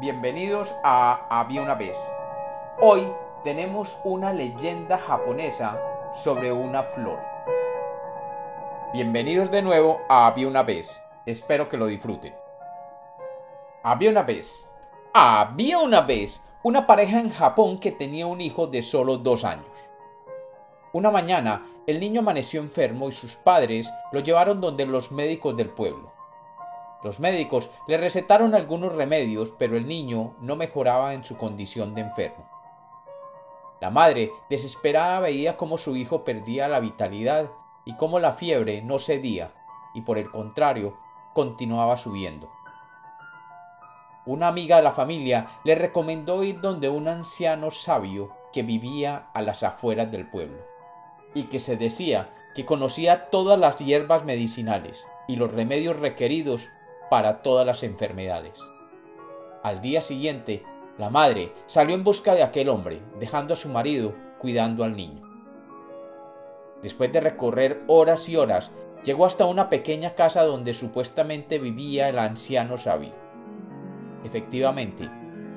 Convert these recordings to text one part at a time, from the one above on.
bienvenidos a Había una vez. Hoy tenemos una leyenda japonesa sobre una flor. Bienvenidos de nuevo a Había una vez. Espero que lo disfruten. Había una vez. Había una vez una pareja en Japón que tenía un hijo de solo dos años. Una mañana, el niño amaneció enfermo y sus padres lo llevaron donde los médicos del pueblo. Los médicos le recetaron algunos remedios, pero el niño no mejoraba en su condición de enfermo. La madre, desesperada, veía cómo su hijo perdía la vitalidad y cómo la fiebre no cedía, y por el contrario, continuaba subiendo. Una amiga de la familia le recomendó ir donde un anciano sabio que vivía a las afueras del pueblo, y que se decía que conocía todas las hierbas medicinales y los remedios requeridos para todas las enfermedades. Al día siguiente, la madre salió en busca de aquel hombre, dejando a su marido cuidando al niño. Después de recorrer horas y horas, llegó hasta una pequeña casa donde supuestamente vivía el anciano sabio. Efectivamente,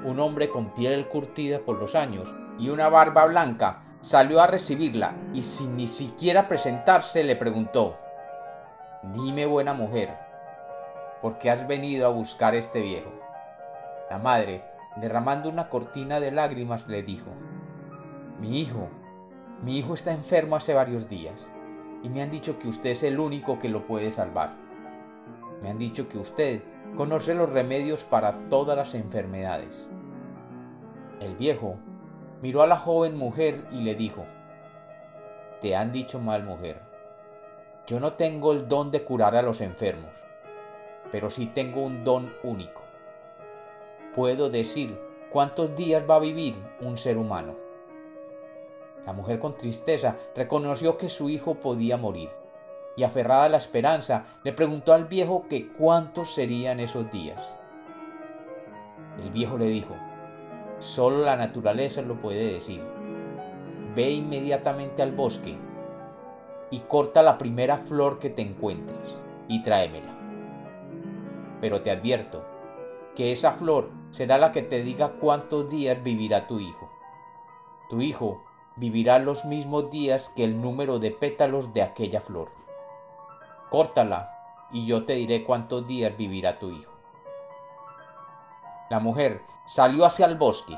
un hombre con piel curtida por los años y una barba blanca salió a recibirla y sin ni siquiera presentarse le preguntó, Dime buena mujer, ¿por qué has venido a buscar este viejo? La madre, derramando una cortina de lágrimas, le dijo, Mi hijo, mi hijo está enfermo hace varios días y me han dicho que usted es el único que lo puede salvar. Me han dicho que usted conoce los remedios para todas las enfermedades. El viejo miró a la joven mujer y le dijo, Te han dicho mal mujer, yo no tengo el don de curar a los enfermos pero sí tengo un don único. Puedo decir cuántos días va a vivir un ser humano. La mujer con tristeza reconoció que su hijo podía morir y aferrada a la esperanza le preguntó al viejo que cuántos serían esos días. El viejo le dijo, solo la naturaleza lo puede decir. Ve inmediatamente al bosque y corta la primera flor que te encuentres y tráemela pero te advierto que esa flor será la que te diga cuántos días vivirá tu hijo. Tu hijo vivirá los mismos días que el número de pétalos de aquella flor. Córtala y yo te diré cuántos días vivirá tu hijo. La mujer salió hacia el bosque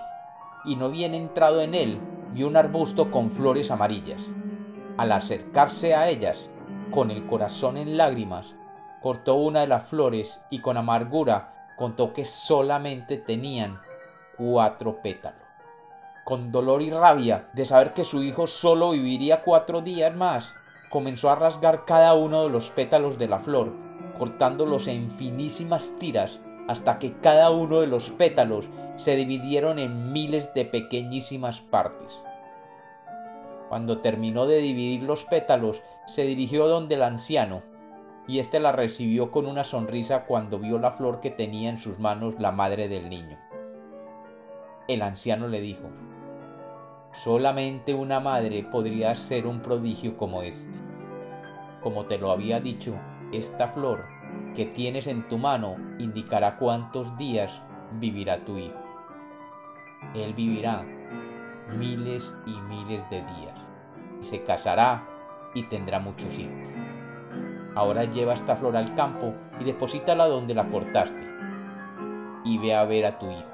y no bien entrado en él vio un arbusto con flores amarillas. Al acercarse a ellas, con el corazón en lágrimas, cortó una de las flores y con amargura contó que solamente tenían cuatro pétalos. Con dolor y rabia de saber que su hijo solo viviría cuatro días más, comenzó a rasgar cada uno de los pétalos de la flor, cortándolos en finísimas tiras hasta que cada uno de los pétalos se dividieron en miles de pequeñísimas partes. Cuando terminó de dividir los pétalos, se dirigió donde el anciano, y éste la recibió con una sonrisa cuando vio la flor que tenía en sus manos la madre del niño. El anciano le dijo, solamente una madre podría ser un prodigio como este. Como te lo había dicho, esta flor que tienes en tu mano indicará cuántos días vivirá tu hijo. Él vivirá miles y miles de días, y se casará y tendrá muchos hijos. Ahora lleva esta flor al campo y deposítala donde la cortaste. Y ve a ver a tu hijo.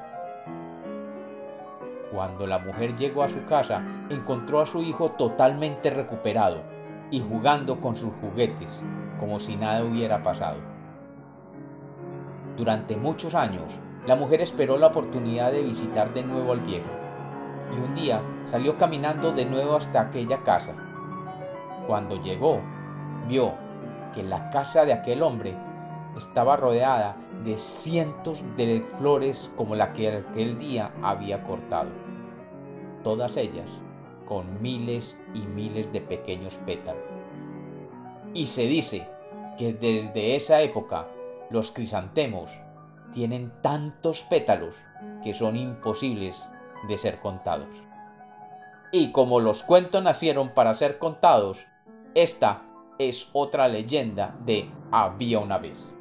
Cuando la mujer llegó a su casa, encontró a su hijo totalmente recuperado y jugando con sus juguetes, como si nada hubiera pasado. Durante muchos años, la mujer esperó la oportunidad de visitar de nuevo al viejo, y un día salió caminando de nuevo hasta aquella casa. Cuando llegó, vio que la casa de aquel hombre estaba rodeada de cientos de flores como la que aquel día había cortado, todas ellas con miles y miles de pequeños pétalos. Y se dice que desde esa época los crisantemos tienen tantos pétalos que son imposibles de ser contados. Y como los cuentos nacieron para ser contados, esta es otra leyenda de Había una vez.